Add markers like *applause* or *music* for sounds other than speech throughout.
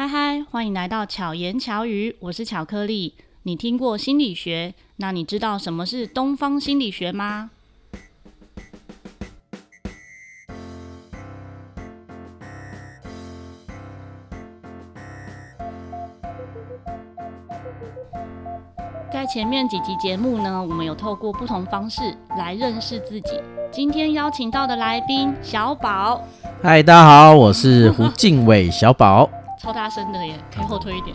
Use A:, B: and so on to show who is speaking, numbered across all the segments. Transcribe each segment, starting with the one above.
A: 嗨嗨，欢迎来到巧言巧语，我是巧克力。你听过心理学？那你知道什么是东方心理学吗？在前面几集节目呢，我们有透过不同方式来认识自己。今天邀请到的来宾小宝，
B: 嗨，大家好，我是胡靖伟，小宝。
A: 超大声的耶，可以后退一点。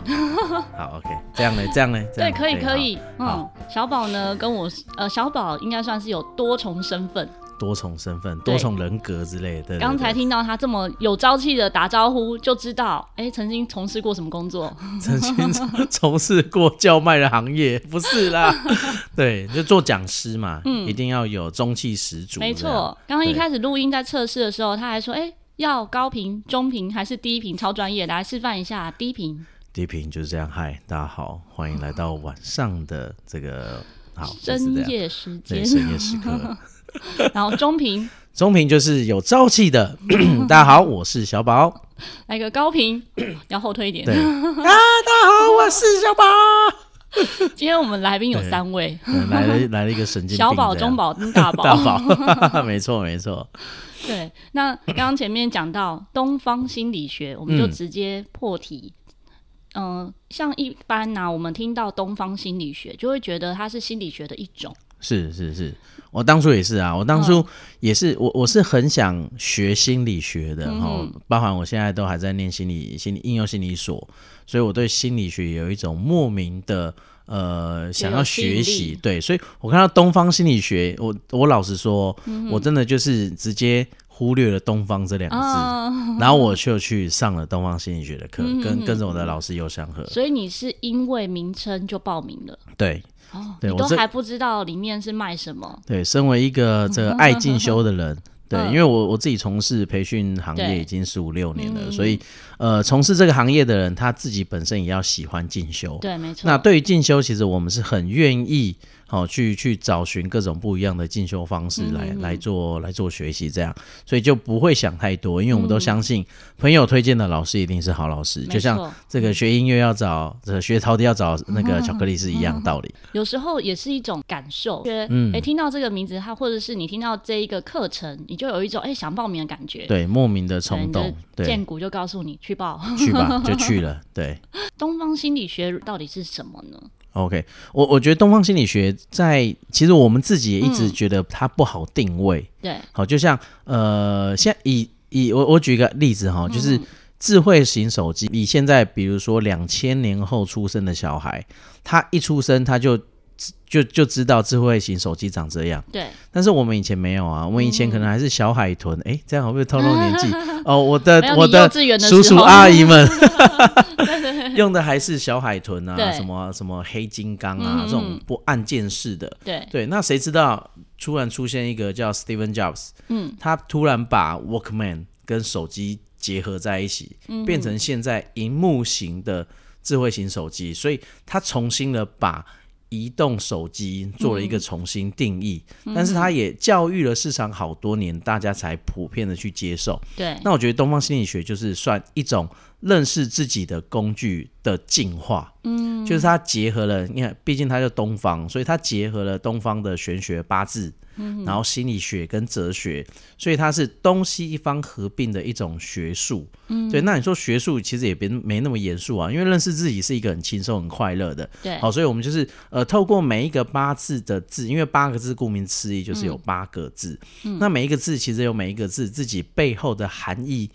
B: 好，*laughs* OK，这样呢，这样呢，
A: 对，可以，可以。嗯，小宝呢，跟我呃，小宝应该算是有多重身份，
B: 多重身份，多重人格之类的。
A: 刚才听到他这么有朝气的打招呼，就知道，哎，曾经从事过什么工作？
B: 曾经从事过叫卖的行业，不是啦。*laughs* 对，就做讲师嘛，嗯，一定要有中气十足。
A: 没错，刚刚一开始录音在测试的时候，他还说，哎。要高频、中频还是低频？超专业，来示范一下低频。
B: 低频就是这样。嗨，大家好，欢迎来到晚上的这个好
A: 深夜时间，
B: 深夜时刻。*laughs*
A: 然后中频，
B: 中频就是有朝气的。*laughs* 大家好，我是小宝。
A: 来个高频，要后退一点。
B: 对啊，大家好，我是小宝。*laughs*
A: 今天我们来宾有三位，
B: 来了来了一个神经，
A: 小宝、中宝跟大宝。
B: 大宝，*laughs* *laughs* 没错没错。
A: 对，那刚刚前面讲到东方心理学，我们就直接破题。嗯、呃，像一般呢、啊，我们听到东方心理学，就会觉得它是心理学的一种。
B: 是是是，我当初也是啊，我当初也是，嗯、我我是很想学心理学的，然后、嗯、包含我现在都还在念心理心理应用心理所，所以我对心理学有一种莫名的。呃，想要学习，对，所以我看到东方心理学，我我老实说，嗯、我真的就是直接忽略了“东方”这两个字，哦、然后我就去上了东方心理学的课，嗯、跟跟着我的老师游祥和。
A: 所以你是因为名称就报名了？
B: 对，
A: 哦，
B: 对，
A: 我都还不知道里面是卖什么？
B: 对，身为一个这个爱进修的人。*laughs* 对，因为我我自己从事培训行业已经十五六年了，嗯、所以呃，从事这个行业的人他自己本身也要喜欢进修。
A: 对，没错。
B: 那对于进修，其实我们是很愿意。好，去去找寻各种不一样的进修方式来、嗯、来做来做学习，这样，所以就不会想太多，因为我们都相信朋友推荐的老师一定是好老师，嗯、就像这个学音乐要找这个学陶笛要找那个巧克力是一样的道理。有时候也是一种感受，觉得哎，听到这个名字，他或者是你听到这一个课程，你就有一种哎想报名的感觉，对，莫名的冲动，对，
A: 荐骨就告诉你去报，
B: 去吧，就去了。*laughs* 对，
A: 东方心理学到底是什么呢
B: ？OK，我我觉得东方心理学在其实我们自己也一直觉得它不好定位。嗯、对，好，就像呃，现在以以我我举一个例子哈，就是智慧型手机，你现在比如说两千年后出生的小孩，他一出生他就。就就知道智慧型手机长这样，
A: 对。
B: 但是我们以前没有啊，我们以前可能还是小海豚，哎、嗯，这样会不会透露年纪？*laughs* 哦，我的我的叔叔阿姨们 *laughs* *laughs* *laughs* 用的还是小海豚啊，什么什么黑金刚啊，嗯、这种不按键式的，
A: 对。
B: 对。那谁知道突然出现一个叫 Steven Jobs，嗯，他突然把 Walkman 跟手机结合在一起，嗯、变成现在荧幕型的智慧型手机，所以他重新的把。移动手机做了一个重新定义，嗯、但是它也教育了市场好多年，大家才普遍的去接受。
A: 对，
B: 那我觉得东方心理学就是算一种认识自己的工具的进化。嗯，就是它结合了，你看，毕竟它叫东方，所以它结合了东方的玄学八字。嗯然后心理学跟哲学，所以它是东西一方合并的一种学术。嗯，对。那你说学术其实也别没那么严肃啊，因为认识自己是一个很轻松、很快乐的。
A: 对。
B: 好，所以我们就是呃，透过每一个八字的字，因为八个字顾名思义就是有八个字。嗯。那每一个字其实有每一个字自己背后的含义、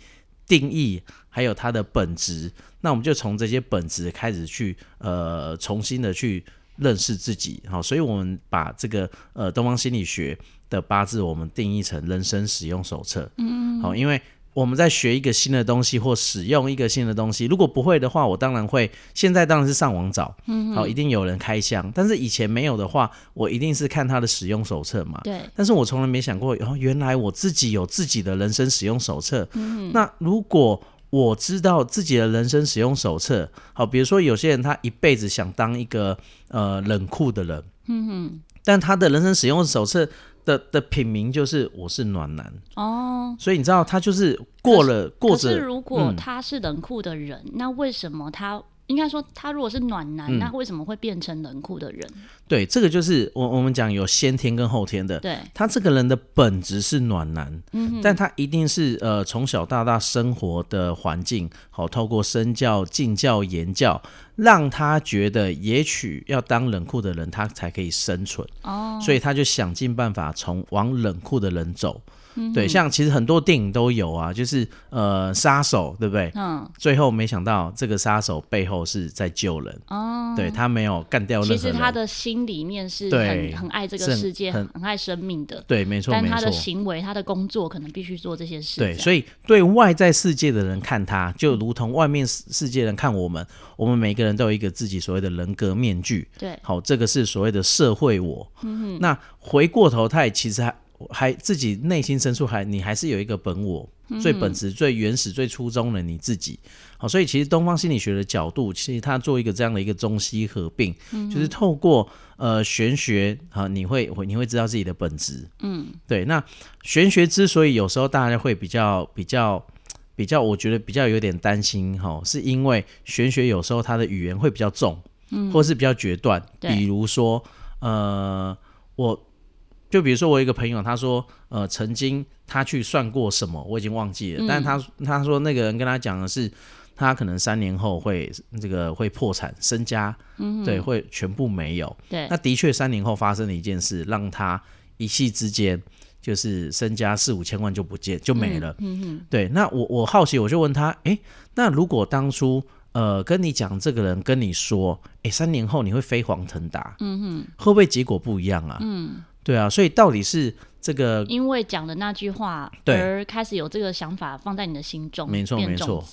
B: 定义，还有它的本质。那我们就从这些本质开始去呃，重新的去。认识自己，好，所以我们把这个呃东方心理学的八字，我们定义成人生使用手册。嗯，好，因为我们在学一个新的东西或使用一个新的东西，如果不会的话，我当然会现在当然是上网找，嗯，好，一定有人开箱，但是以前没有的话，我一定是看他的使用手册嘛。对，但是我从来没想过，哦，原来我自己有自己的人生使用手册。嗯，那如果我知道自己的人生使用手册，好，比如说有些人他一辈子想当一个呃冷酷的人，嗯哼，但他的人生使用手册的的品名就是我是暖男
A: 哦，
B: 所以你知道他就是过了过着。
A: 可是如果他是冷酷的人，嗯、那为什么他？应该说，他如果是暖男，嗯、那为什么会变成冷酷的人？
B: 对，这个就是我我们讲有先天跟后天的。
A: 对，
B: 他这个人的本质是暖男，嗯，但他一定是呃从小到大生活的环境，好、哦，透过身教、敬教、言教，让他觉得也许要当冷酷的人，他才可以生存。哦，所以他就想尽办法从往冷酷的人走。对，像其实很多电影都有啊，就是呃杀手，对不对？嗯。最后没想到这个杀手背后是在救人哦。对，他没有干掉任何人。
A: 其实他的心里面是很很爱这个世界，很很爱生命的。
B: 对，没错。
A: 但他的行为，他的工作可能必须做这些事。
B: 对，所以对外在世界的人看他，就如同外面世界人看我们，我们每个人都有一个自己所谓的人格面具。
A: 对。
B: 好，这个是所谓的社会我。嗯。那回过头，他也其实还。还自己内心深处还你还是有一个本我，最本质、最原始、最初衷的你自己。好，所以其实东方心理学的角度，其实它做一个这样的一个中西合并，就是透过呃玄学啊，你会会你会知道自己的本质。嗯，对。那玄学之所以有时候大家会比较比较比较，我觉得比较有点担心哈，是因为玄学有时候它的语言会比较重，嗯，或是比较决断。比如说呃我。就比如说，我有一个朋友，他说，呃，曾经他去算过什么，我已经忘记了。嗯、但是他他说那个人跟他讲的是，他可能三年后会这个会破产，身家，嗯、对，会全部没有。对，那的确三年后发生了一件事，让他一气之间就是身家四五千万就不见就没了。嗯嗯，对。那我我好奇，我就问他，哎，那如果当初呃跟你讲这个人跟你说，哎，三年后你会飞黄腾达，嗯哼，会不会结果不一样啊？嗯。对啊，所以到底是这个
A: 因为讲的那句话而开始有这个想法放在你的心中，
B: 没错没错，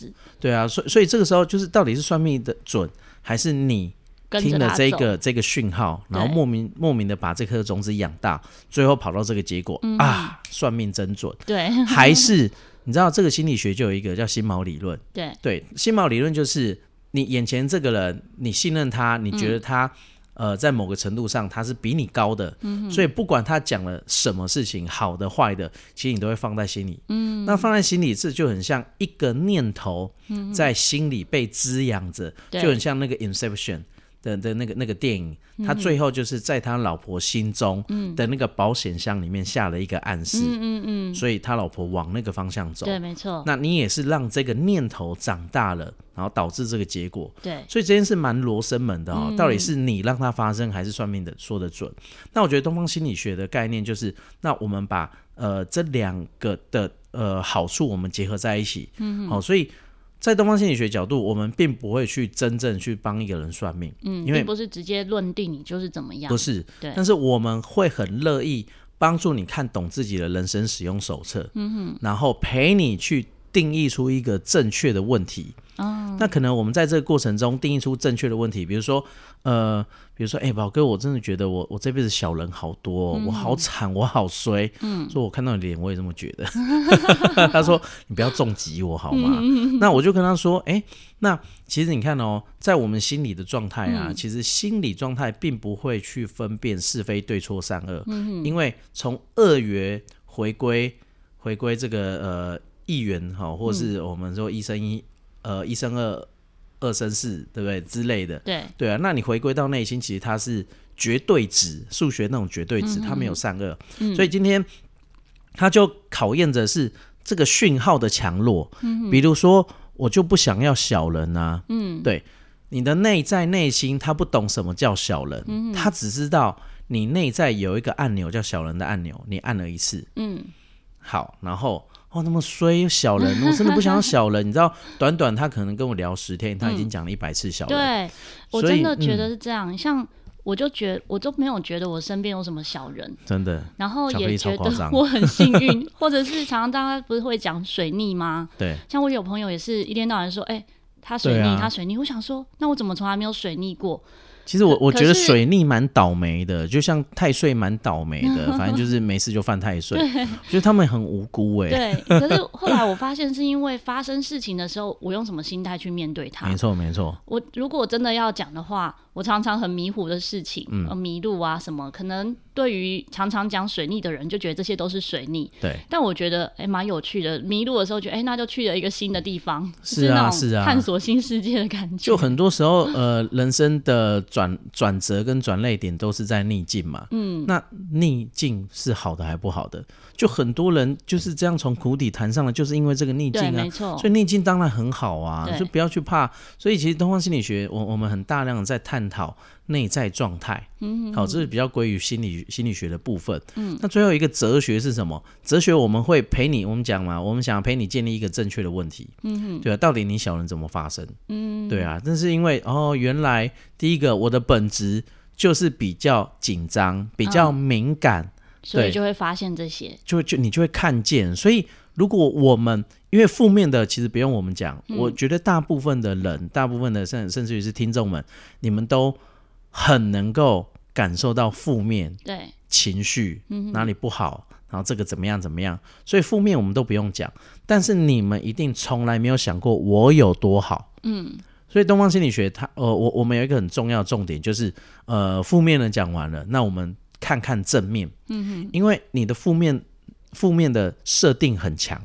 B: 对啊，所以所以这个时候就是到底是算命的准，还是你听了这个这个讯号，然后莫名莫名的把这颗种子养大，最后跑到这个结果、嗯、啊，算命真准，
A: 对，
B: 还是你知道这个心理学就有一个叫心锚理论，
A: 对。
B: 对，心锚理论就是你眼前这个人，你信任他，你觉得他。嗯呃，在某个程度上，他是比你高的，嗯、所以不管他讲了什么事情，好的坏的，其实你都会放在心里。嗯，那放在心里，这就很像一个念头在心里被滋养着，嗯、就很像那个 Inception。的的那个那个电影，他最后就是在他老婆心中的那个保险箱里面下了一个暗示，嗯嗯嗯，所以他老婆往那个方向走，
A: 对，没错。
B: 那你也是让这个念头长大了，然后导致这个结果，
A: 对。
B: 所以这件事蛮罗生门的哦，到底是你让它发生，还是算命的说的准？那我觉得东方心理学的概念就是，那我们把呃这两个的呃好处我们结合在一起，嗯，好，所以。在东方心理学角度，我们并不会去真正去帮一个人算命，
A: 嗯，因为不是直接论定你就是怎么样，
B: 不是，对，但是我们会很乐意帮助你看懂自己的人生使用手册，嗯哼，然后陪你去定义出一个正确的问题。哦，那可能我们在这个过程中定义出正确的问题，比如说，呃，比如说，哎、欸，宝哥，我真的觉得我我这辈子小人好多、哦，嗯、我好惨，我好衰。嗯，说我看到你脸，我也这么觉得。*laughs* 他说，你不要重击我好吗？嗯、那我就跟他说，哎、欸，那其实你看哦，在我们心理的状态啊，嗯、其实心理状态并不会去分辨是非对错善恶，嗯、因为从恶缘回归回归这个呃一元哈，或是我们说一生一。呃，一生二，二生四，对不对之类的？
A: 对
B: 对啊，那你回归到内心，其实它是绝对值，数学那种绝对值，嗯、它没有善恶。嗯、所以今天它就考验着是这个讯号的强弱。嗯、比如说，我就不想要小人啊。嗯，对，你的内在内心，他不懂什么叫小人，嗯、他只知道你内在有一个按钮叫小人的按钮，你按了一次。嗯，好，然后。哦，那么衰小人，我真的不想小人。*laughs* 你知道，短短他可能跟我聊十天，他已经讲了一百次小人。
A: 对，我真的觉得是这样。像我就觉，我都没有觉得我身边有什么小人，
B: 真的。
A: 然后也觉得我很幸运，*laughs* 或者是常常大家不是会讲水逆吗？
B: 对。
A: 像我有朋友也是一天到晚说，哎，他水逆，他水逆。我想说，那我怎么从来没有水逆过？
B: 其实我我觉得水逆蛮倒霉的，就像太岁蛮倒霉的，*laughs* 反正就是没事就犯太岁。我觉得他们很无辜哎。
A: 对，可是后来我发现是因为发生事情的时候，我用什么心态去面对它？
B: 没错没错。
A: 我如果真的要讲的话，我常常很迷糊的事情，嗯，迷路啊什么，可能对于常常讲水逆的人就觉得这些都是水逆。
B: 对。
A: 但我觉得哎蛮有趣的，迷路的时候觉得哎那就去了一个新的地方，
B: 是啊是啊，
A: 探索新世界的感觉。
B: 就很多时候呃人生的转转折跟转泪点都是在逆境嘛，嗯，那逆境是好的还不好的？就很多人就是这样从谷底弹上来，就是因为这个逆境啊，
A: 没错。
B: 所以逆境当然很好啊，就不要去怕。所以其实东方心理学，我我们很大量的在探讨内在状态，嗯，好，这是比较归于心理心理学的部分。嗯，那最后一个哲学是什么？哲学我们会陪你，我们讲嘛，我们想陪你建立一个正确的问题，嗯，对啊，到底你小人怎么发生？嗯，对啊，但是因为哦，原来第一个我的本质。就是比较紧张，比较敏感，嗯、
A: 所以就会发现这些，
B: 就就你就会看见。所以如果我们因为负面的，其实不用我们讲，嗯、我觉得大部分的人，大部分的甚甚至于是听众们，你们都很能够感受到负面对情绪，嗯，哪里不好，然后这个怎么样怎么样。所以负面我们都不用讲，但是你们一定从来没有想过我有多好，嗯。所以东方心理学它，它呃，我我们有一个很重要的重点，就是呃，负面的讲完了，那我们看看正面，嗯哼，因为你的负面负面的设定很强，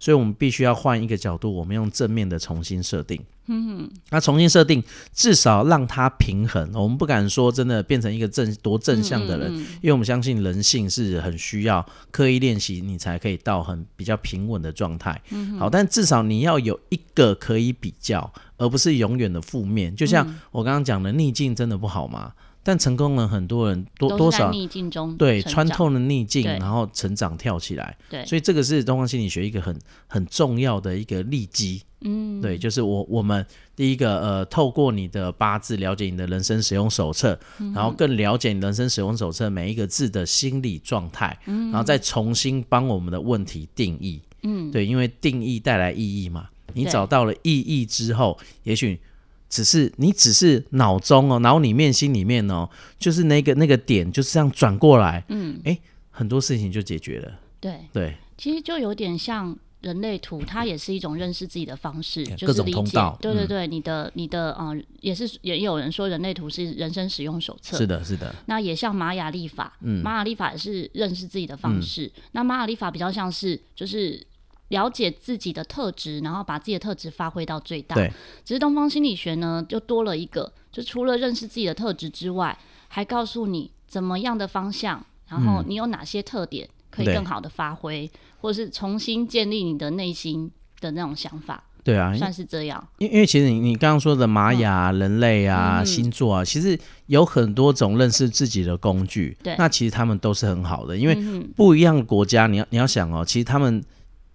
B: 所以我们必须要换一个角度，我们用正面的重新设定。嗯哼，那重新设定，至少让它平衡。我们不敢说真的变成一个正多正向的人，嗯嗯嗯，因为我们相信人性是很需要刻意练习，你才可以到很比较平稳的状态。嗯哼，好，但至少你要有一个可以比较，而不是永远的负面。就像我刚刚讲的，逆境真的不好吗？但成功了，很多人多多少
A: 逆境中
B: 对穿透了逆境，然后成长跳起来。对，所以这个是东方心理学一个很很重要的一个利基。嗯，对，就是我我们第一个呃，透过你的八字了解你的人生使用手册，嗯、然后更了解你人生使用手册每一个字的心理状态，嗯、然后再重新帮我们的问题定义。嗯，对，因为定义带来意义嘛。你找到了意义之后，也许。只是你只是脑中哦，脑里面、心里面哦，就是那个那个点，就是这样转过来，嗯，哎，很多事情就解决了。对对，
A: 其实就有点像人类图，它也是一种认识自己的方式，
B: 嗯、
A: 就是
B: 理解。
A: 对对对，你的你的嗯，也是也有人说人类图是人生使用手册。
B: 是的，是的。那
A: 也像玛雅历法，嗯，玛雅历法也是认识自己的方式。嗯、那玛雅历法比较像是就是。了解自己的特质，然后把自己的特质发挥到最大。对，只是东方心理学呢，就多了一个，就除了认识自己的特质之外，还告诉你怎么样的方向，然后你有哪些特点可以更好的发挥，嗯、或者是重新建立你的内心的那种想法。
B: 对啊，
A: 算是这样。
B: 因因为其实你你刚刚说的玛雅、嗯、人类啊、嗯、星座啊，其实有很多种认识自己的工具。对，那其实他们都是很好的，因为不一样的国家，你要你要想哦，其实他们。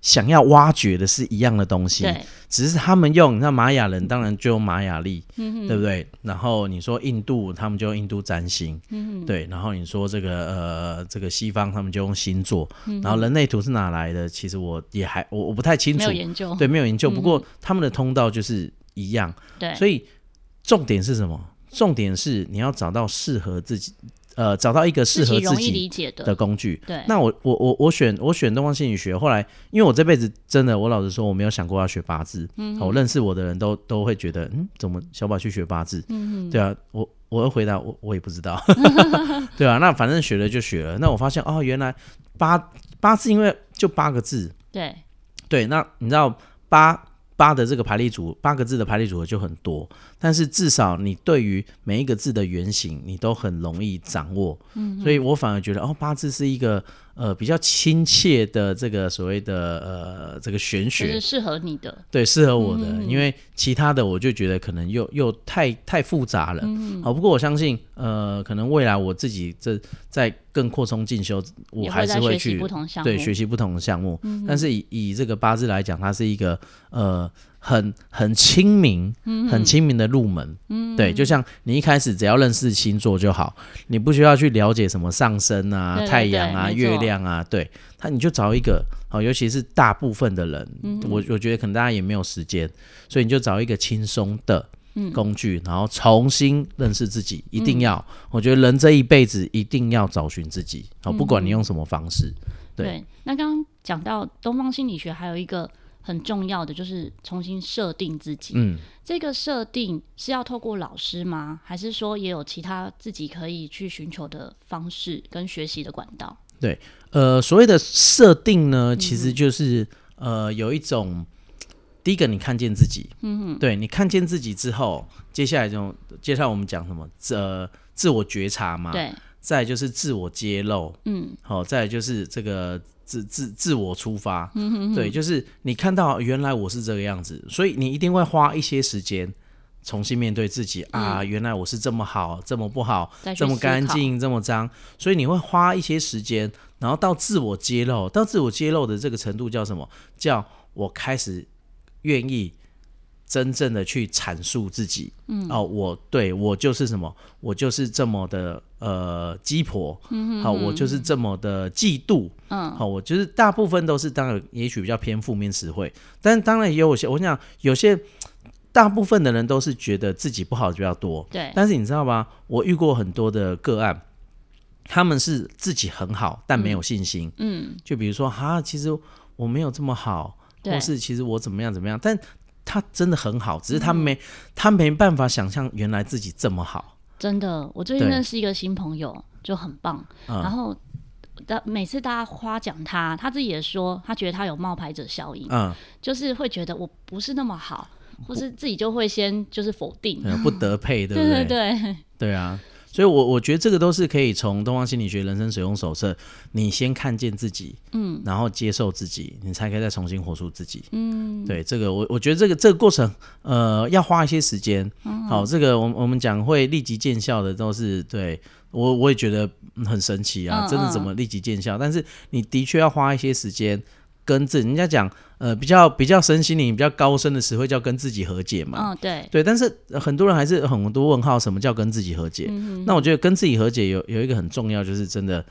B: 想要挖掘的是一样的东西，只是他们用，那玛雅人当然就用玛雅历，嗯、对不对？然后你说印度，他们就用印度占星，嗯、对。然后你说这个呃，这个西方他们就用星座，嗯、然后人类图是哪来的？其实我也还我我不太清楚，没有
A: 研究，
B: 对，没有研究。不过他们的通道就是一样。所以重点是什么？重点是你要找到适合自己。呃，找到一个适合自己的工具。对，那我我我我选我选东方心理学。后来，因为我这辈子真的，我老实说，我没有想过要学八字。嗯哼，我认识我的人都都会觉得，嗯，怎么小宝去学八字？嗯，对啊，我我会回答，我我也不知道。*laughs* *laughs* 对啊，那反正学了就学了。那我发现哦，原来八八字因为就八个字。对对，那你知道八。八的这个排列组，八个字的排列组合就很多，但是至少你对于每一个字的原型，你都很容易掌握。嗯，所以我反而觉得哦，八字是一个。呃，比较亲切的这个所谓的呃，这个玄学
A: 是适合你的，
B: 对，适合我的，嗯、因为其他的我就觉得可能又又太太复杂了。嗯，好，不过我相信，呃，可能未来我自己这在更扩充进修，我还是会去
A: 学习不同项目，
B: 对，学习不同的项目。嗯、但是以以这个八字来讲，它是一个呃。很很亲民，很亲民的入门，嗯、对，就像你一开始只要认识星座就好，你不需要去了解什么上升啊、对对对太阳啊、月亮啊，对，他你就找一个，好，尤其是大部分的人，嗯、我我觉得可能大家也没有时间，所以你就找一个轻松的，工具，嗯、然后重新认识自己，一定要。
A: 嗯、
B: 我觉得人这一辈子一定要找寻自己，好，不管你用什么方式。嗯、对，
A: 对，那刚刚讲到东方心理学，还有一个很重要的就是重新设定自己。嗯，这个设定是要透过老师吗？还是说也有其他自己可以去寻求的方式跟学习的管道？
B: 对，呃，所谓的设定呢，其实就是、嗯、呃有一种。第一个，你看见自己，嗯哼，对，你看见自己之后，接下来就接下来我们讲什么？呃，自我觉察嘛，
A: 对，
B: 再就是自我揭露，嗯，好，再就是这个自自自我出发，嗯哼哼，对，就是你看到原来我是这个样子，所以你一定会花一些时间重新面对自己、嗯、啊，原来我是这么好，这么不好，这么干净，这么脏，所以你会花一些时间，然后到自我揭露，到自我揭露的这个程度叫什么？叫我开始。愿意真正的去阐述自己，嗯，哦，我对我就是什么，我就是这么的呃鸡婆，好，我就是这么的嫉妒，嗯，好，我就是大部分都是当然，也许比较偏负面词汇，但当然也有些，我想有些大部分的人都是觉得自己不好的比较多，
A: 对，
B: 但是你知道吗？我遇过很多的个案，他们是自己很好，但没有信心，嗯，嗯，就比如说哈，其实我没有这么好。或是其实我怎么样怎么样，但他真的很好，只是他没、嗯、他没办法想象原来自己这么好。
A: 真的，我最近认识一个新朋友就很棒，然后每次大家夸奖他，他自己也说他觉得他有冒牌者效应，嗯，就是会觉得我不是那么好，或是自己就会先就是否定，
B: 不得配，对不对？
A: 对对对，
B: 对啊。所以我，我我觉得这个都是可以从《东方心理学人生使用手册》，你先看见自己，嗯，然后接受自己，你才可以再重新活出自己，嗯，对，这个我我觉得这个这个过程，呃，要花一些时间。嗯、好，这个我我们讲会立即见效的，都是对我我也觉得很神奇啊，嗯、真的怎么立即见效？嗯、但是你的确要花一些时间。跟自己人家讲，呃，比较比较身心灵比较高深的词汇叫跟自己和解嘛。
A: 哦，对
B: 对，但是很多人还是很多问号，什么叫跟自己和解？嗯、那我觉得跟自己和解有有一个很重要，就是真的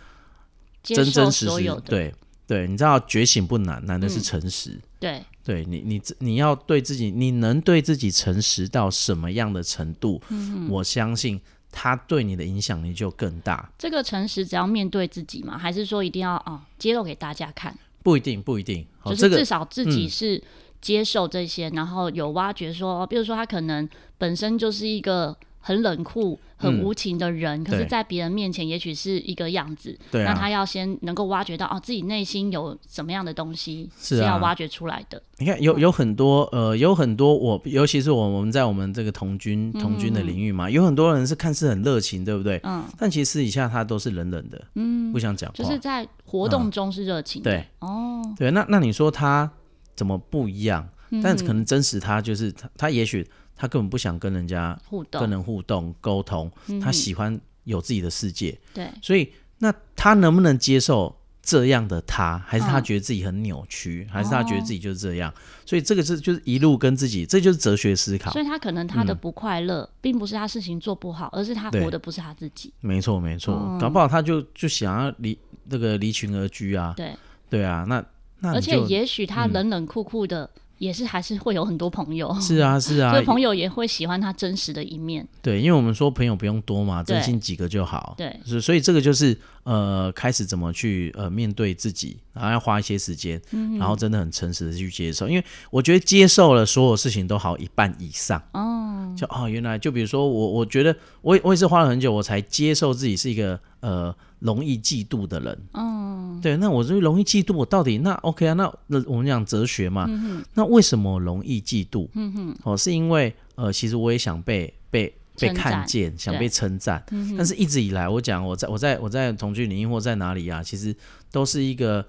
B: 真真实实。对对，你知道觉醒不难，难的是诚实。嗯、对对，你你你要对自己，你能对自己诚实到什么样的程度？我相信他对你的影响力就更大。
A: 这个诚实只要面对自己嘛？还是说一定要啊、哦、揭露给大家看？
B: 不一定，不一定，
A: 就是至少自己是接受这些，嗯、然后有挖掘说，比如说他可能本身就是一个很冷酷、很无情的人，嗯、可是，在别人面前也许是一个样子。对、啊，那他要先能够挖掘到哦，自己内心有什么样的东西是要挖掘出来的。啊、
B: 你看，有有很多呃，有很多我，尤其是我我们在我们这个童军童军的领域嘛，嗯、有很多人是看似很热情，对不对？嗯。但其实私底下他都是冷冷的，嗯，不想讲话。
A: 就是在活动中是热情对，哦，
B: 对。那那你说他怎么不一样？嗯、但可能真实他就是他，他也许。他根本不想跟人家互动，跟人互动沟通，嗯、他喜欢有自己的世界。对，所以那他能不能接受这样的他？还是他觉得自己很扭曲？哦、还是他觉得自己就是这样？所以这个是就是一路跟自己，这就是哲学思考。
A: 所以他可能他的不快乐，嗯、并不是他事情做不好，而是他活的不是他自己。没错，
B: 没错，嗯、搞不好他就就想要离那个离群而居啊。
A: 对，
B: 对啊，那那
A: 而且也许他冷冷酷酷的。嗯也是还是会有很多朋友，
B: 是啊 *laughs* 是啊，
A: 所以朋友也会喜欢他真实的一面。
B: 对，因为我们说朋友不用多嘛，真心几个就好。对，所以这个就是呃，开始怎么去呃面对自己，然后要花一些时间，嗯、然后真的很诚实的去接受。因为我觉得接受了所有事情都好一半以上哦，就哦原来就比如说我我觉得我我也是花了很久我才接受自己是一个呃。容易嫉妒的人，哦，对，那我就容易嫉妒，我到底那 OK 啊？那那我们讲哲学嘛，嗯、那为什么容易嫉妒？嗯哼，哦，是因为呃，其实我也想被被被看见，想被称赞，对但是一直以来，我讲我在我在我在同居领域或在哪里啊，其实都是一个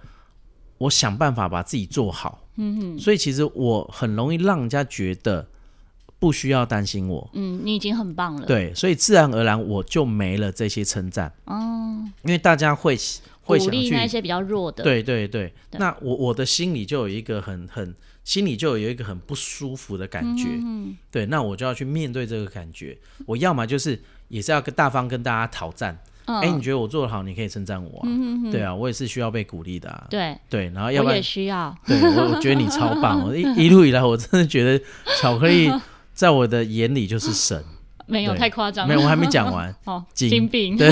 B: 我想办法把自己做好，嗯哼，所以其实我很容易让人家觉得。不需要担心我，
A: 嗯，你已经很棒了。
B: 对，所以自然而然我就没了这些称赞。哦，因为大家会会想去
A: 鼓励那些比较弱的。
B: 对对对，对那我我的心里就有一个很很心里就有一个很不舒服的感觉。嗯，对，那我就要去面对这个感觉。我要么就是也是要跟大方跟大家讨赞。哎，你觉得我做的好，你可以称赞我啊。嗯对啊，我也是需要被鼓励的啊。对对，然后要不然
A: 我也需要。
B: 对，我我觉得你超棒。我一一路以来，我真的觉得巧克力。在我的眼里就是神。*laughs*
A: 没有太夸张，
B: 没有，我还没讲完。*laughs*
A: 哦，金病。*laughs*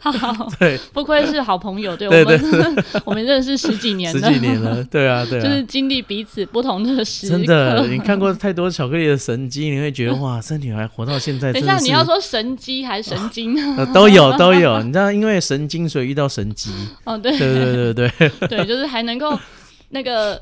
A: 好，
B: 对，
A: 不愧是好朋友，对，
B: 我们，
A: 我们认识十几年了，
B: 十几年了，对啊，对啊，
A: 就是经历彼此不同的时刻。
B: 真的，你看过太多巧克力的神机，你会觉得哇，这女孩活到现在。
A: 等一下，你要说神机还是神经？
B: 都有都有，你知道，因为神经，所以遇到神机。
A: 哦，对，
B: 对对对对，
A: 对，就是还能够那个。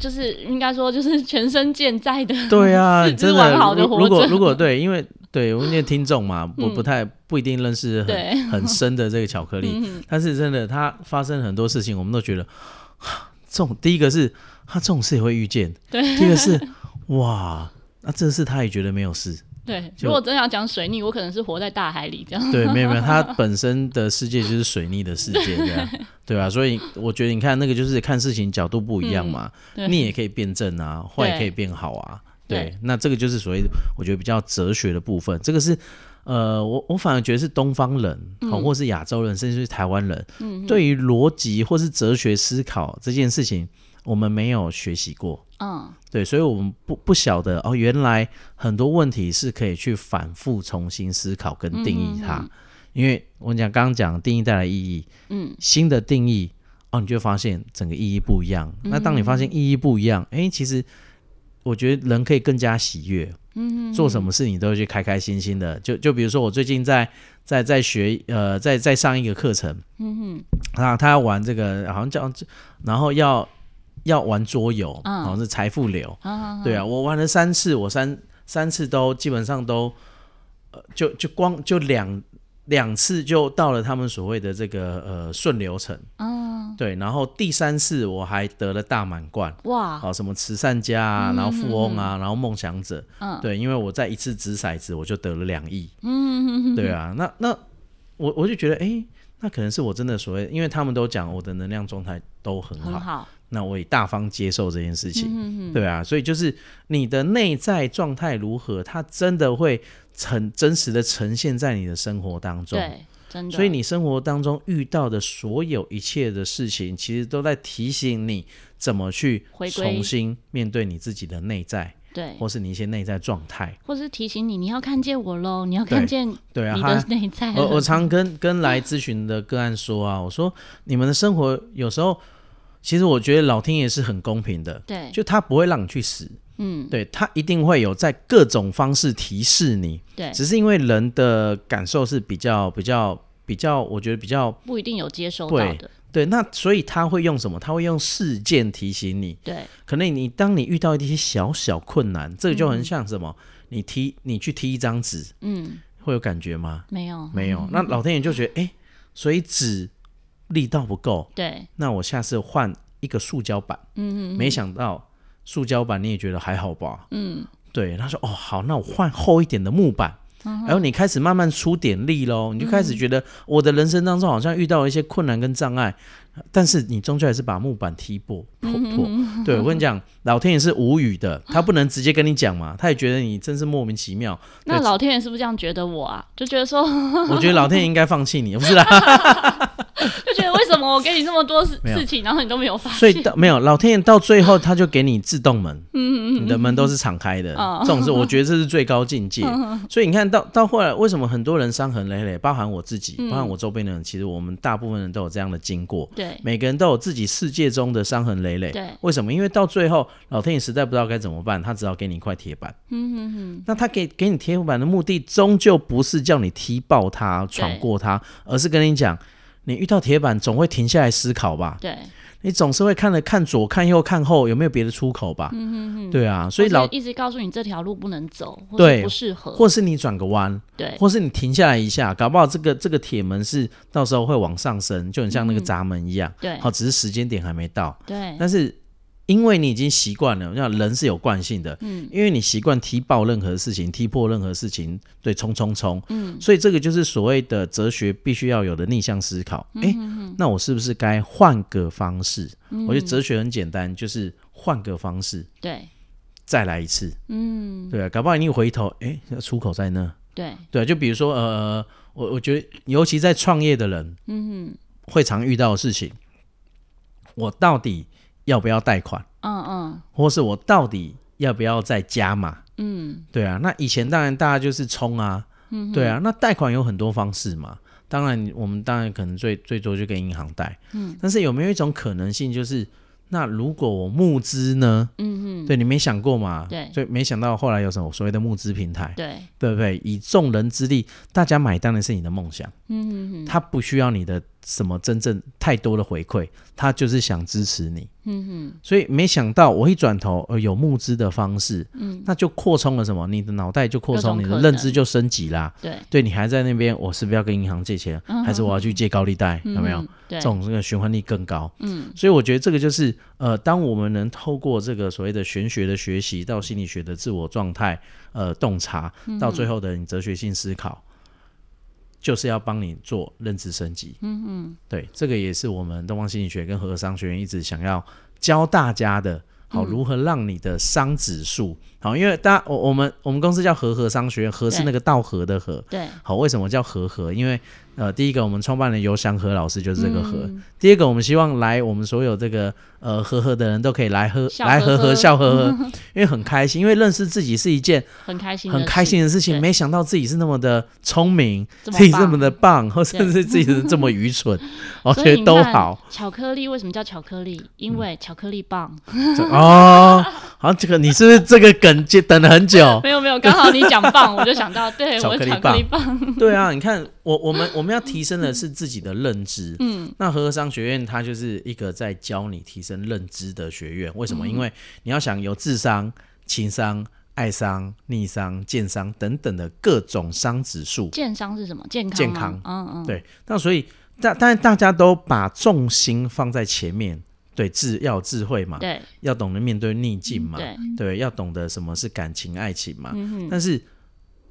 A: 就是应该说，就是全身健在的，
B: 对啊，*laughs*
A: 四肢完好的活着。
B: 如果如果对，因为对我们那听众嘛，我不太不一定认识很很深的这个巧克力，*laughs* 但是真的，它发生很多事情，我们都觉得，*sighs* 这种第一个是他这种事也会遇见，对，第二个是哇，那这事他也觉得没有事。
A: 对，如果真的要讲水逆，我可能是活在大海里这样。
B: 对，没有没有，它本身的世界就是水逆的世界，这样 *laughs* 对，对吧？所以我觉得你看那个就是看事情角度不一样嘛，逆、嗯、也可以变正啊，坏也可以变好啊。对，对那这个就是所谓我觉得比较哲学的部分。这个是呃，我我反而觉得是东方人，好、嗯，或是亚洲人，甚至是台湾人，嗯、对于逻辑或是哲学思考这件事情。我们没有学习过，嗯，对，所以我们不不晓得哦，原来很多问题是可以去反复重新思考跟定义它。嗯嗯，因为我讲刚刚讲定义带来意义，嗯，新的定义哦，你就发现整个意义不一样。嗯、那当你发现意义不一样，哎，其实我觉得人可以更加喜悦，嗯，做什么事你都会去开开心心的。就就比如说我最近在在在学呃在在上一个课程，嗯哼，啊他要玩这个好像叫然后要。要玩桌游，然后是财富流，嗯、对啊，我玩了三次，我三三次都基本上都，呃，就就光就两两次就到了他们所谓的这个呃顺流程，嗯，对，然后第三次我还得了大满贯，哇，好什么慈善家啊，然后富翁啊，嗯、然后梦想者，嗯，对，因为我在一次掷骰子我就得了两亿，嗯，对啊，那那我我就觉得，哎、欸，那可能是我真的所谓，因为他们都讲我的能量状态都很好。很好那我也大方接受这件事情，对啊，所以就是你的内在状态如何，它真的会很真实的呈现在你的生活当中。对，真的。所以你生活当中遇到的所有一切的事情，其实都在提醒你怎么去重新面对你自己的内在，对，或是你一些内在状态，
A: 或是提醒你你要看见我喽，你要看见对啊，你的内在。
B: 我我常跟跟来咨询的个案说啊，我说你们的生活有时候。其实我觉得老天爷是很公平的，对，就他不会让你去死，嗯，对，他一定会有在各种方式提示你，对，只是因为人的感受是比较比较比较，我觉得比较
A: 不一定有接收到的，
B: 对，对，那所以他会用什么？他会用事件提醒你，对，可能你当你遇到一些小小困难，这个就很像什么？嗯、你踢你去踢一张纸，嗯，会有感觉吗？
A: 没有，
B: 没有，*laughs* 那老天爷就觉得，哎，所以纸。力道不够，对，那我下次换一个塑胶板。嗯嗯，没想到塑胶板你也觉得还好吧？嗯，对，他说哦好，那我换厚一点的木板。然后你开始慢慢出点力喽，你就开始觉得我的人生当中好像遇到了一些困难跟障碍。但是你终究还是把木板踢破破破，对，我跟你讲，老天爷是无语的，*laughs* 他不能直接跟你讲嘛，他也觉得你真是莫名其妙。
A: 那老天爷是不是这样觉得我啊？就觉得说，
B: 我觉得老天爷应该放弃你，不是啦，*laughs* *laughs*
A: 就觉得为什么我给你这么多事事情，然后你都没有发现？
B: 所以到没有老天爷到最后他就给你自动门，嗯嗯你的门都是敞开的，这种事我觉得这是最高境界。所以你看到到后来，为什么很多人伤痕累累，包含我自己，包含我周边的人，其实我们大部分人都有这样的经过。对，每个人都有自己世界中的伤痕累累。对，为什么？因为到最后，老天爷实在不知道该怎么办，他只好给你一块铁板。嗯哼哼。那他给给你铁板的目的，终究不是叫你踢爆他、闯过他，而是跟你讲，你遇到铁板总会停下来思考吧。对。你总是会看了看左看右看后，有没有别的出口吧？嗯哼哼。对啊，所以老
A: 一直告诉你这条路不能走，或者不适合，
B: 或是你转个弯，对，或是你停下来一下，搞不好这个这个铁门是到时候会往上升，就很像那个闸门一样。对，好，只是时间点还没到。对，但是。因为你已经习惯了，像人是有惯性的，嗯，因为你习惯踢爆任何事情，踢破任何事情，对，冲冲冲，嗯，所以这个就是所谓的哲学必须要有的逆向思考。哎、嗯，那我是不是该换个方式？嗯、我觉得哲学很简单，就是换个方式，对，再来一次，嗯，对啊，搞不好你一回头，哎，出口在那，对，对，就比如说，呃，我我觉得，尤其在创业的人，嗯，会常遇到的事情，我到底。要不要贷款？嗯嗯，或是我到底要不要再加码？
A: 嗯，
B: 对啊。那以前当然大家就是冲啊，嗯，对啊。那贷款有很多方式嘛，当然我们当然可能最最多就跟银行贷，嗯，但是有没有一种可能性就是？那如果我募资呢？嗯嗯，对，你没想过嘛？
A: 对，
B: 所以没想到后来有什么所谓的募资平台？
A: 对，
B: 对不对？以众人之力，大家买单的是你的梦想。嗯嗯嗯，他不需要你的什么真正太多的回馈，他就是想支持你。嗯哼，所以没想到我一转头，呃，有募资的方式，嗯，那就扩充了什么？你的脑袋就扩充，你的认知就升级啦。
A: 对，
B: 对你还在那边，我是不是要跟银行借钱，还是我要去借高利贷？有没有？这种这个循环力更高。嗯，所以我觉得这个就是，呃，当我们能透过这个所谓的玄学的学习，到心理学的自我状态，呃，洞察，到最后的你哲学性思考。就是要帮你做认知升级，嗯嗯，对，这个也是我们东方心理学跟和合商学院一直想要教大家的，好，如何让你的商指数，好，因为大家我我们我们公司叫和和商学院，和是那个道和的和，
A: 对，
B: 好，为什么叫和和？因为呃，第一个我们创办人尤祥和老师就是这个和，嗯、第二个我们希望来我们所有这个。呃，和和的人都可以来和，来和和笑呵呵，*laughs* 因为很开心，因为认识自己是一件
A: 很开心、
B: 很开心的事情。没想到自己是那么的聪明，自己这么的棒，或甚至自己是这么愚蠢，*laughs* 我觉得都好。
A: 巧克力为什么叫巧克力？因为巧克力棒。*laughs*
B: 哦，好，这个你是不是这个梗就等了很久？*laughs*
A: 没有没有，刚好你讲棒，我就想到，*laughs* 对，巧克力棒。
B: 对啊，你看我我们我们要提升的是自己的认知。嗯，那和合商学院它就是一个在教你提升。认知的学院，为什么？因为你要想有智商、情商、爱商、逆商、健商等等的各种商指数。
A: 健商是什么？健康。
B: 健康。
A: 嗯嗯。
B: 对。那所以大，但大家都把重心放在前面。对，智要有智慧嘛。
A: 对。
B: 要懂得面对逆境嘛。
A: 对。
B: 对，要懂得什么是感情、爱情嘛。嗯。但是。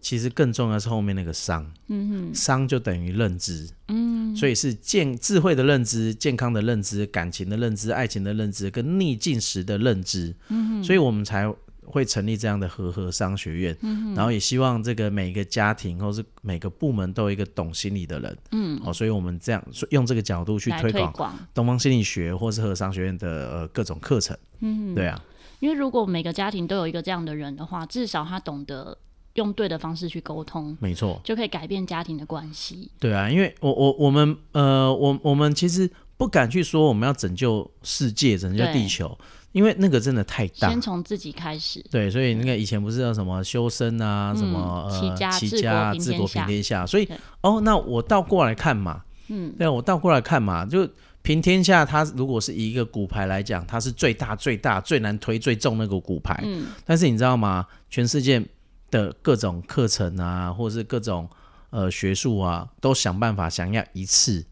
B: 其实更重要是后面那个伤，嗯哼，商就等于认知，嗯，所以是健智慧的认知、健康的认知、感情的认知、爱情的认知跟逆境时的认知，嗯，所以我们才会成立这样的和合商学院，嗯，然后也希望这个每一个家庭或是每个部门都有一个懂心理的人，嗯，哦，所以我们这样用这个角度去推广东方心理学或是和合商学院的呃各种课程，嗯哼，对啊，
A: 因为如果每个家庭都有一个这样的人的话，至少他懂得。用对的方式去沟通，
B: 没错，
A: 就可以改变家庭的关系。
B: 对啊，因为我我我们呃，我我们其实不敢去说我们要拯救世界、拯救地球，因为那个真的太大。
A: 先从自己开始。
B: 对，所以那个以前不是叫什么修身啊，什么呃，齐家、治国平天下。所以哦，那我倒过来看嘛，嗯，对，我倒过来看嘛，就平天下，它如果是以一个骨牌来讲，它是最大、最大、最难推、最重那个骨牌。嗯，但是你知道吗？全世界。的各种课程啊，或者是各种呃学术啊，都想办法想要一次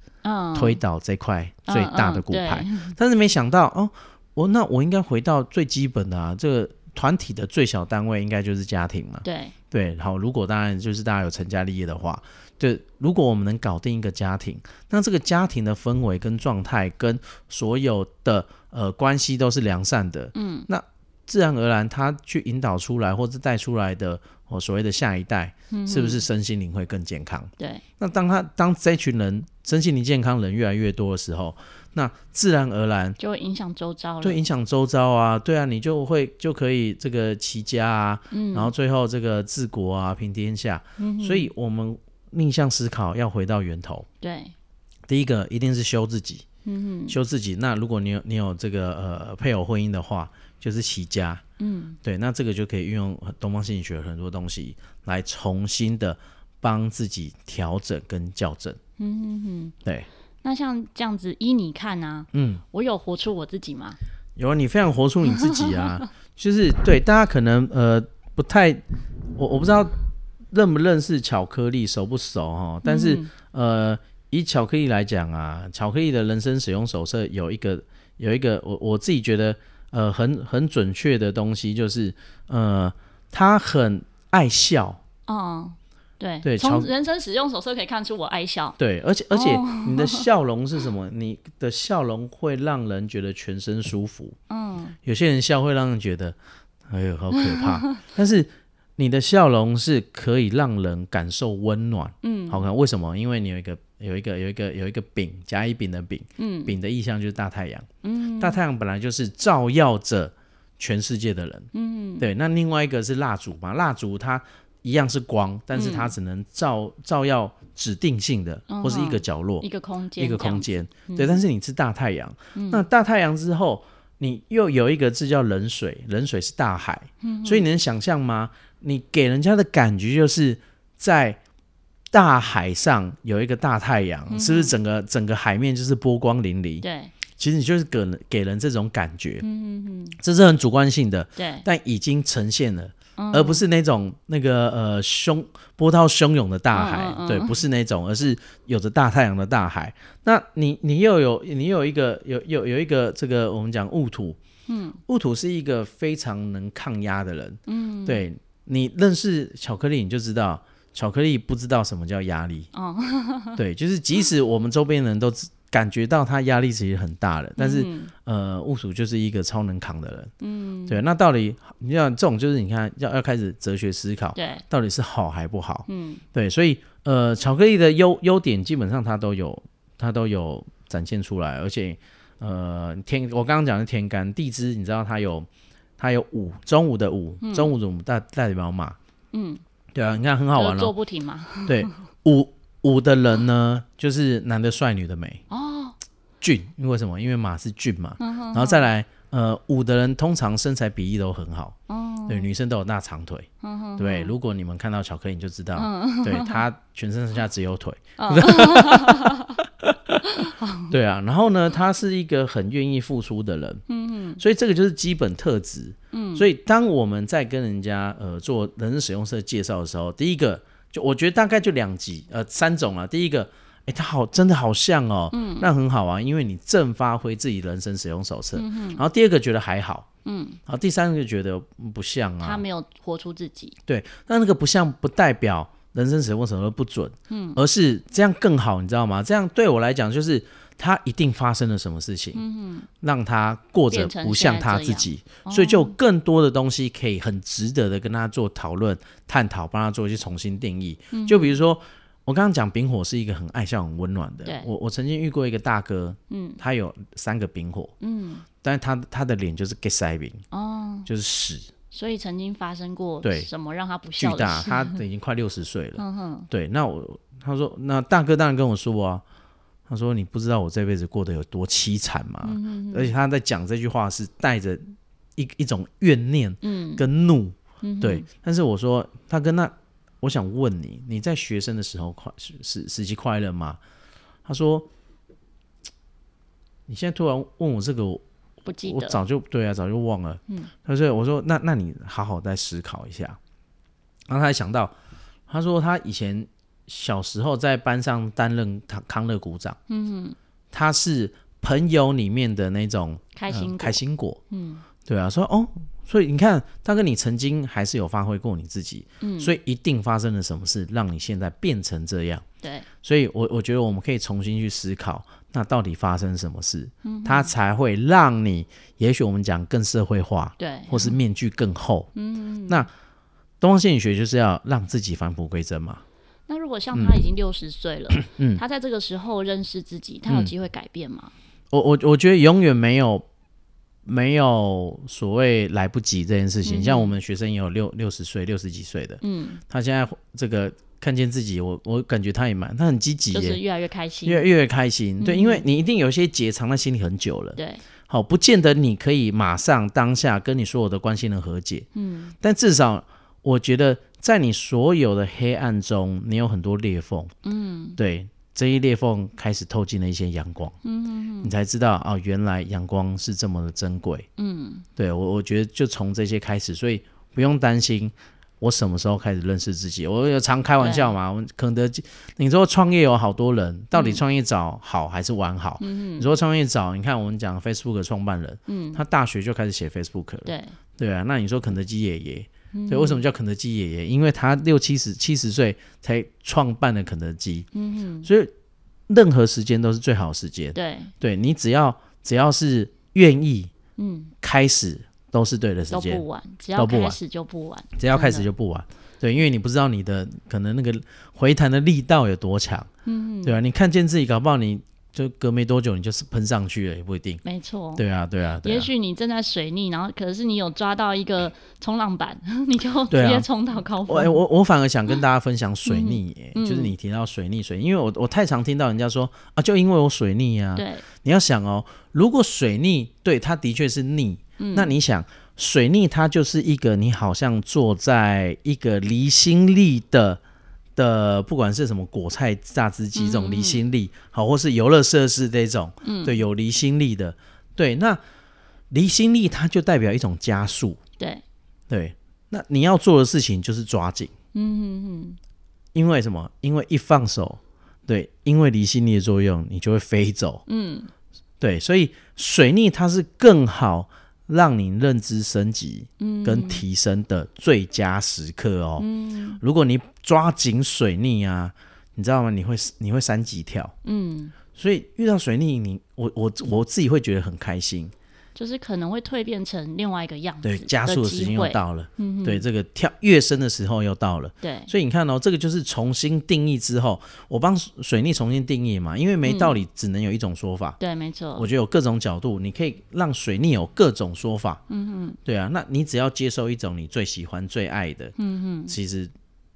B: 推倒这块最大的骨牌，嗯嗯嗯、但是没想到哦，我那我应该回到最基本的啊，这个团体的最小单位应该就是家庭嘛。
A: 对
B: 对，好，如果当然就是大家有成家立业的话，对，如果我们能搞定一个家庭，那这个家庭的氛围跟状态跟所有的呃关系都是良善的，嗯，那。自然而然，他去引导出来或者带出来的，我所谓的下一代，是不是身心灵会更健康？
A: 嗯、对。
B: 那当他当这群人身心灵健康人越来越多的时候，那自然而然
A: 就会影响周遭了。
B: 对，影响周遭啊，对啊，你就会就可以这个齐家啊，嗯、然后最后这个治国啊，平天下。嗯、所以我们逆向思考，要回到源头。
A: 对。
B: 第一个一定是修自己。
A: 嗯哼。
B: 修自己。那如果你有你有这个呃配偶婚姻的话。就是齐家，嗯，对，那这个就可以运用东方心理学很多东西来重新的帮自己调整跟校正，嗯哼哼，对。
A: 那像这样子依你看啊，嗯，我有活出我自己吗？
B: 有啊，你非常活出你自己啊，*laughs* 就是对大家可能呃不太，我我不知道认不认识巧克力熟不熟哈，但是、嗯、呃以巧克力来讲啊，巧克力的人生使用手册有一个有一个我我自己觉得。呃，很很准确的东西就是，呃，他很爱笑。
A: 嗯，对对，从人生使用手册可以看出我爱笑。
B: 对，而且而且你的 *laughs* 笑容是什么？你的笑容会让人觉得全身舒服。嗯，有些人笑会让人觉得，哎呦，好可怕。*laughs* 但是你的笑容是可以让人感受温暖。嗯，好看。为什么？因为你有一个。有一个有一个有一个丙，甲乙丙的丙，嗯，丙的意象就是大太阳，嗯，大太阳本来就是照耀着全世界的人。嗯，对。那另外一个是蜡烛嘛，蜡烛它一样是光，但是它只能照照耀指定性的，嗯、或是一个角落、
A: 一个空间、
B: 一个空间。对，但是你是大太阳，嗯、那大太阳之后，你又有一个字叫冷水，冷水是大海。嗯，所以你能想象吗？你给人家的感觉就是在。大海上有一个大太阳，嗯、是不是整个整个海面就是波光粼粼？
A: 对，
B: 其实你就是给人给人这种感觉，
A: 嗯嗯
B: 这是很主观性的，
A: 对，
B: 但已经呈现了，
A: 嗯、
B: 而不是那种那个呃汹波涛汹涌的大海，
A: 嗯嗯
B: 对，不是那种，而是有着大太阳的大海。那你你又有你有一个有有有一个这个我们讲雾土，
A: 嗯，
B: 雾土是一个非常能抗压的人，
A: 嗯，
B: 对，你认识巧克力你就知道。巧克力不知道什么叫压力，
A: 哦，*laughs*
B: 对，就是即使我们周边人都感觉到他压力其实很大了，但是、
A: 嗯、
B: 呃，雾鼠就是一个超能扛的人，
A: 嗯，
B: 对，那到底你像这种就是你看要要开始哲学思考，
A: 对，
B: 到底是好还不好，
A: 嗯，
B: 对，所以呃，巧克力的优优点基本上它都有，它都有展现出来，而且呃，天，我刚刚讲的天干地支，你知道它有它有午，中午的午，中午的午代代表马，
A: 嗯。
B: 对啊，你看很好玩了，
A: 做不停嘛。
B: 对，五五的人呢，就是男的帅，女的美。
A: 哦，
B: 俊，因为为什么？因为马是俊嘛。
A: 嗯、哼哼
B: 然后再来，呃，五的人通常身材比例都很好。
A: 哦。
B: 对，女生都有大长腿。
A: 嗯、
B: 对，如果你们看到巧克力，你就知道，
A: 嗯、
B: 对他全身上下只有腿。*laughs*
A: 嗯、
B: 对啊，然后呢，他是一个很愿意付出的人。
A: 嗯哼
B: 所以这个就是基本特质。
A: 嗯，
B: 所以当我们在跟人家呃做人生使用社介绍的时候，第一个就我觉得大概就两级呃三种啊。第一个，哎，他好真的好像哦，
A: 嗯，
B: 那很好啊，因为你正发挥自己人生使用手册。
A: 嗯，
B: 然后第二个觉得还好，
A: 嗯，
B: 然后第三个就觉得不像啊，
A: 他没有活出自己。
B: 对，那那个不像不代表人生使用手册不准，
A: 嗯，
B: 而是这样更好，你知道吗？这样对我来讲就是。他一定发生了什么事情，
A: 嗯、
B: 让他过着不像他自己，所以就有更多的东西可以很值得的跟他做讨论、探讨，帮他做一些重新定义。
A: 嗯、
B: 就比如说，我刚刚讲丙火是一个很爱笑、很温暖的。我我曾经遇过一个大哥，
A: 嗯，
B: 他有三个丙火，
A: 嗯，
B: 但是他他的脸就是 get 塞饼，
A: 哦，
B: 就是屎。
A: 所以曾经发生过
B: 对
A: 什么让他不孝的
B: 巨大，*laughs* 他已经快六十岁了。
A: 嗯哼，
B: 对，那我他说，那大哥当然跟我说啊。他说：“你不知道我这辈子过得有多凄惨吗？
A: 嗯、
B: 而且他在讲这句话是带着一一种怨念，嗯跟怒，
A: 嗯、
B: 对。但是我说，他跟那，我想问你，你在学生的时候快是是时期快乐吗？他说，你现在突然问我这个，我
A: 不记得，
B: 我早就对啊，早就忘了。
A: 嗯，
B: 他说，我说，那那你好好再思考一下。然后他还想到，他说他以前。”小时候在班上担任康康乐股长，
A: 嗯，
B: 他是朋友里面的那种
A: 开心、
B: 呃、开心果，
A: 嗯，
B: 对啊，说哦，所以你看，大哥，你曾经还是有发挥过你自己，
A: 嗯，
B: 所以一定发生了什么事，让你现在变成这样，
A: 对，
B: 所以我我觉得我们可以重新去思考，那到底发生什么事，
A: 嗯，
B: 它才会让你，也许我们讲更社会化，
A: 对，
B: 或是面具更厚，
A: 嗯，
B: 那东方心理学就是要让自己返璞归真嘛。
A: 那如果像他已经六十岁了，
B: 嗯，
A: 他在这个时候认识自己，他有机会改变吗？
B: 嗯、我我我觉得永远没有没有所谓来不及这件事情。嗯、像我们学生也有六六十岁、六十几岁的，
A: 嗯，
B: 他现在这个看见自己，我我感觉他也蛮，他很积极，
A: 就是越来越开心，
B: 越越开心。对，
A: 嗯、
B: 因为你一定有一些结藏在心里很久了，
A: 对，
B: 好，不见得你可以马上当下跟你所有的关系人和解，
A: 嗯，
B: 但至少我觉得。在你所有的黑暗中，你有很多裂缝，
A: 嗯，
B: 对，这一裂缝开始透进了一些阳光，
A: 嗯。
B: 你才知道哦，原来阳光是这么的珍贵，
A: 嗯，
B: 对我，我觉得就从这些开始，所以不用担心我什么时候开始认识自己。我有常开玩笑嘛，我肯德基，你说创业有好多人，到底创业早好还是晚好？
A: 嗯，
B: 你说创业早，你看我们讲 Facebook 的创办人，
A: 嗯，
B: 他大学就开始写 Facebook 了，
A: 对，
B: 对啊，那你说肯德基爷爷？
A: 嗯、
B: 对，为什么叫肯德基爷爷？因为他六七十七十岁才创办了肯德基，
A: 嗯哼，
B: 所以任何时间都是最好时间。
A: 对，
B: 对你只要只要是愿意，
A: 嗯，
B: 开始都是对的时间，
A: 都不晚，只要开始就不晚，
B: 只要开始就不晚。对，因为你不知道你的可能那个回弹的力道有多强，
A: 嗯，
B: 对吧、啊？你看见自己，搞不好你就隔没多久你就是喷上去了，也不一定。
A: 没错。
B: 对啊，对啊。对啊，
A: 也许你正在水逆，然后可是你有抓到一个冲浪板，*laughs* 你就直接冲到高峰。
B: 我我我反而想跟大家分享水逆，嗯，就是你提到水逆水逆，因为我我太常听到人家说啊，就因为我水逆啊。
A: 对。
B: 你要想哦，如果水逆对它的确是逆，嗯，那你想水逆它就是一个你好像坐在一个离心力的。的不管是什么果菜榨汁机这种离心力，好、嗯，或是游乐设施这种，嗯，对，有离心力的，对，那离心力它就代表一种加速，
A: 对，
B: 对，那你要做的事情就是抓紧，嗯嗯嗯，因为什么？因为一放手，对，因为离心力的作用，你就会飞走，嗯，对，所以水逆它是更好。让你认知升级跟提升的最佳时刻哦。嗯，如果你抓紧水逆啊，你知道吗？你会你会三级跳。嗯，所以遇到水逆，你我我我自己会觉得很开心。
A: 就是可能会蜕变成另外一个样子，
B: 对，加速的时间又到了，嗯，对，这个跳跃升的时候又到了，
A: 对，
B: 所以你看哦，这个就是重新定义之后，我帮水逆重新定义嘛，因为没道理只能有一种说法，
A: 嗯、对，没错，
B: 我觉得有各种角度，你可以让水逆有各种说法，嗯哼，对啊，那你只要接受一种你最喜欢、最爱的，嗯哼，其实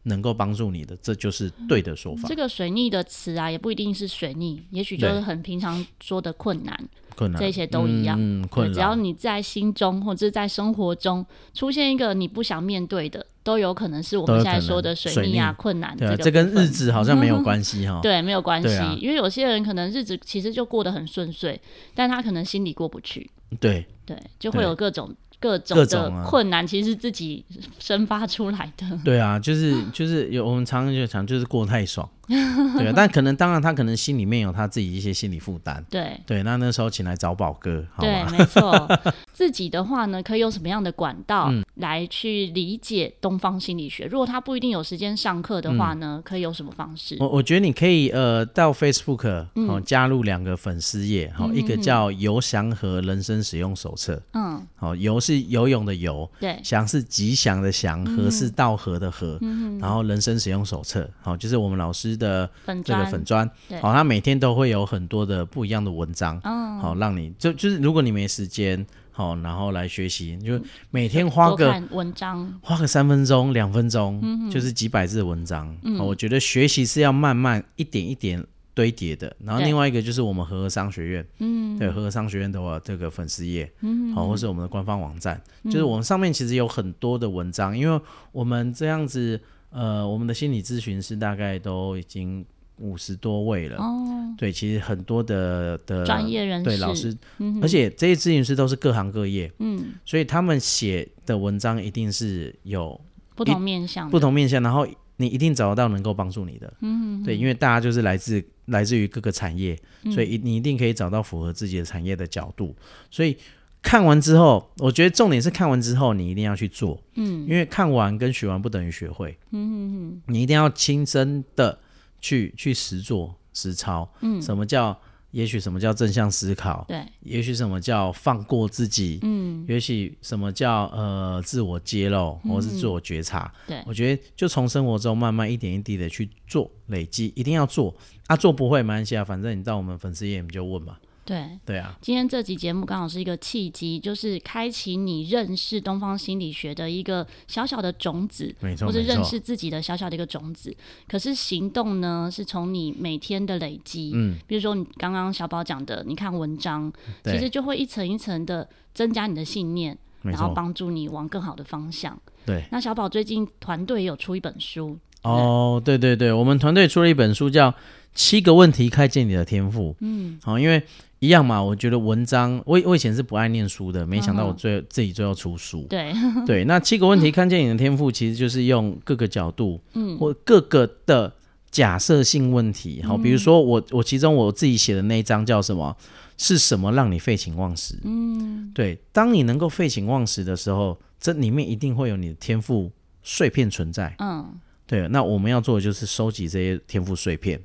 B: 能够帮助你的，这就是对的说法。
A: 这个水逆的词啊，也不一定是水逆，也许就是很平常说的困难。困难这些都一样，嗯，困难只要你在心中或者在生活中出现一个你不想面对的，都有可能是我们现在说的水逆啊、困难。
B: 对，这跟日子好像没有关系哈。*laughs*
A: 对，没有关系，因为有些人可能日子其实就过得很顺遂，但他可能心里过不去。
B: 对
A: 对，就会有各种。各种的困难其实是自己生发出来的。
B: 对啊，就是就是有我们常常就讲，就是过太爽，*laughs* 对啊。但可能当然他可能心里面有他自己一些心理负担。
A: 对
B: 对，那那时候请来找宝哥，好
A: 对，*laughs* 没错。自己的话呢，可以用什么样的管道来去理解东方心理学？如果他不一定有时间上课的话呢，可以有什么方式？
B: 我我觉得你可以呃到 Facebook 好加入两个粉丝页，好一个叫游翔和人生使用手册，嗯，好游是。游泳的游，
A: 对，
B: 翔是吉祥的祥，和是道和的和，嗯，然后人生使用手册，好，就是我们老师的这个粉砖，好，他每天都会有很多的不一样的文章，好，让你就就是如果你没时间，好，然后来学习，你就每天花个
A: 文章，
B: 花个三分钟、两分钟，就是几百字的文章，好，我觉得学习是要慢慢一点一点。堆叠的，然后另外一个就是我们和合商学院，嗯，对，和合商学院的话，这个粉丝页，嗯，好，或是我们的官方网站，嗯，就是我们上面其实有很多的文章，因为我们这样子，呃，我们的心理咨询师大概都已经五十多位了，哦，对，其实很多的的
A: 专业人士，
B: 对老师，嗯，而且这些咨询师都是各行各业，嗯，所以他们写的文章一定是有
A: 不同面向，
B: 不同面向，然后。你一定找得到能够帮助你的，嗯对，因为大家就是来自来自于各个产业，嗯，所以你一定可以找到符合自己的产业的角度。所以看完之后，我觉得重点是看完之后你一定要去做，嗯，因为看完跟学完不等于学会，嗯嗯嗯，你一定要亲身的去去实做实操，嗯，什么叫？也许什么叫正向思考？
A: 对，
B: 也许什么叫放过自己？嗯，也许什么叫呃自我揭露，或是自我觉察？
A: 嗯、对，
B: 我觉得就从生活中慢慢一点一滴的去做累积，一定要做啊，做不会没关系啊，反正你到我们粉丝页你就问嘛。
A: 对。
B: 对啊，
A: 今天这集节目刚好是一个契机，就是开启你认识东方心理学的一个小小的种子，
B: 没错，
A: 或是认识自己的小小的一个种子。可是行动呢，是从你每天的累积，嗯，比如说你刚刚小宝讲的，你看文章，其实就会一层一层的增加你的信念，然后帮助你往更好的方向。
B: 对，
A: 那小宝最近团队也有出一本书，
B: 哦，对对对，我们团队出了一本书叫《七个问题开见你的天赋》，嗯，好，因为。一样嘛，我觉得文章，我我以前是不爱念书的，没想到我最、嗯、自己最后出书。
A: 对 *laughs*
B: 对，那七个问题看见你的天赋，其实就是用各个角度，嗯，或各个的假设性问题，好、嗯，比如说我我其中我自己写的那一章叫什么？是什么让你废寝忘食？嗯，对，当你能够废寝忘食的时候，这里面一定会有你的天赋碎片存在。嗯，对，那我们要做的就是收集这些天赋碎片，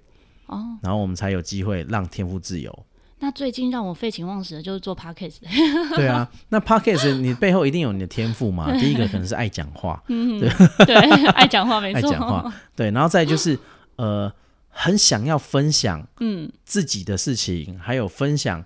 B: 哦，然后我们才有机会让天赋自由。
A: 那最近让我废寝忘食的就是做 podcast。
B: 对啊，那 podcast 你背后一定有你的天赋嘛？*laughs* 第一个可能是爱讲话，
A: 嗯，对，对，爱讲话没错，
B: 爱讲话，对，然后再就是呃，很想要分享，
A: 嗯，
B: 自己的事情，嗯、还有分享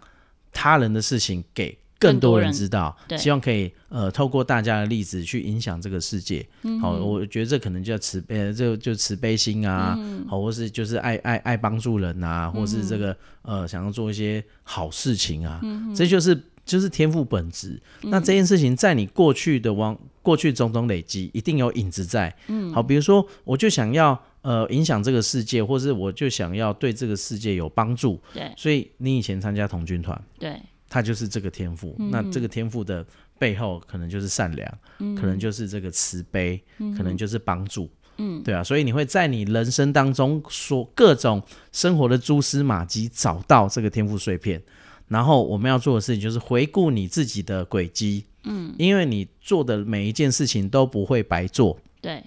B: 他人的事情给更多人知道，希望可以呃透过大家的例子去影响这个世界。好、我觉得这可能叫慈悲，呃，这就慈悲心啊，好、嗯，或是就是爱爱爱帮助人啊，或是这个呃想要做一些好事情啊，嗯、这就是就是天赋本质、嗯。那这件事情在你过去的往过去种种累积，一定有影子在。嗯，好，比如说我就想要呃影响这个世界，或是我就想要对这个世界有帮助。对，所以你以前参加童军团，对。他就是这个天赋、嗯，那这个天赋的背后可能就是善良，嗯、可能就是这个慈悲，嗯、可能就是帮助，嗯，对啊，所以你会在你人生当中所各种生活的蛛丝马迹，找到这个天赋碎片，然后我们要做的事情就是回顾你自己的轨迹，嗯，因为你做的每一件事情都不会白做，对，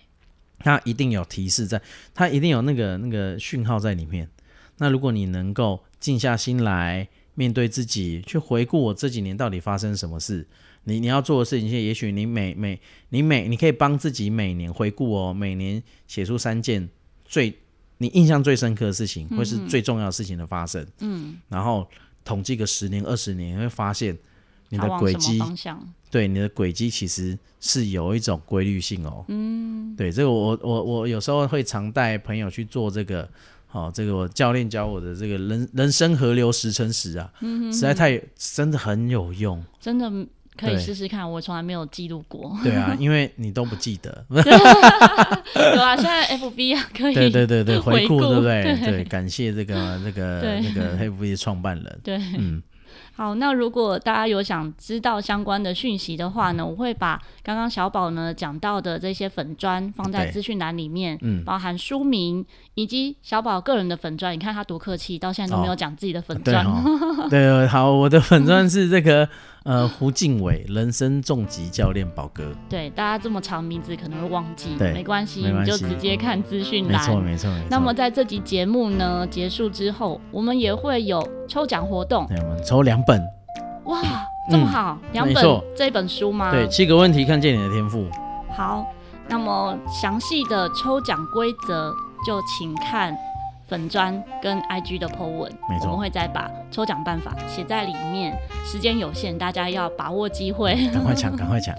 B: 它一定有提示在，它一定有那个那个讯号在里面。那如果你能够静下心来。面对自己，去回顾我这几年到底发生什么事。你你要做的事情，也许你每每你每你可以帮自己每年回顾哦，每年写出三件最你印象最深刻的事情，或是最重要的事情的发生。嗯，然后统计个十年、二十年，你会发现你的轨迹，对你的轨迹其实是有一种规律性哦。嗯，对，这个我我我有时候会常带朋友去做这个。好、哦，这个我教练教我的这个人人生河流十乘十啊、嗯，实在太真的很有用，
A: 真的可以试试看。我从来没有记录过。
B: 对啊，*laughs* 因为你都不记得。*laughs*
A: 有啊，现在 FB 啊可以。
B: 对对对对，回顾对不对？对，对感谢这个那个那个 FB 创办人。对，嗯。
A: 好，那如果大家有想知道相关的讯息的话呢，我会把刚刚小宝呢讲到的这些粉砖放在资讯栏里面，嗯，包含书名以及小宝个人的粉砖。你看他多客气，到现在都没有讲自己的粉砖。哦
B: 对，哦、*laughs* 对，好，我的粉砖是这个。呃，胡静伟，人生重疾教练宝哥。
A: 对，大家这么长名字可能会忘记，对，没关系，你就直接看资讯栏。没
B: 错，没错，没错。
A: 那么在这集节目呢结束之后，我们也会有抽奖活动。
B: 对，我们抽两本。
A: 哇，*laughs* 这么好，两、嗯、本这本书吗？
B: 对，七个问题看见你的天赋。
A: 好，那么详细的抽奖规则就请看。粉专跟 IG 的 po 文，我们会再把抽奖办法写在里面。时间有限，大家要把握机会，
B: 赶快抢，*laughs* 赶快抢。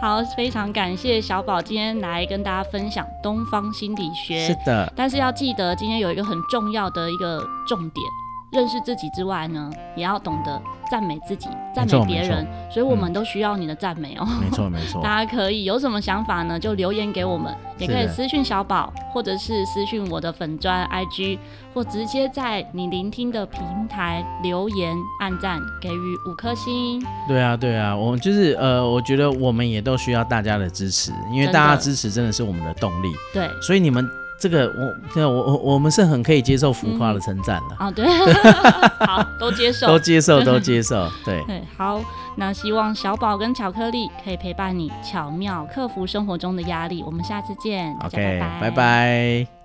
A: 好，非常感谢小宝今天来跟大家分享东方心理学。
B: 是的，
A: 但是要记得今天有一个很重要的一个重点。认识自己之外呢，也要懂得赞美自己，赞美别人，所以我们都需要你的赞美哦。
B: 没错没错，
A: 大家可以有什么想法呢，就留言给我们，也可以私讯小宝，或者是私讯我的粉砖 IG，或直接在你聆听的平台留言按赞，给予五颗星。
B: 对啊对啊，我就是呃，我觉得我们也都需要大家的支持，因为大家支持真的是我们的动力。对，所以你们。这个我，我我我们是很可以接受浮夸的称赞的。
A: 啊，对，*laughs* 好，都接受，
B: 都接受，都接受，对，*laughs*
A: 对，好，那希望小宝跟巧克力可以陪伴你巧妙克服生活中的压力，我们下次见
B: ，，OK，拜拜。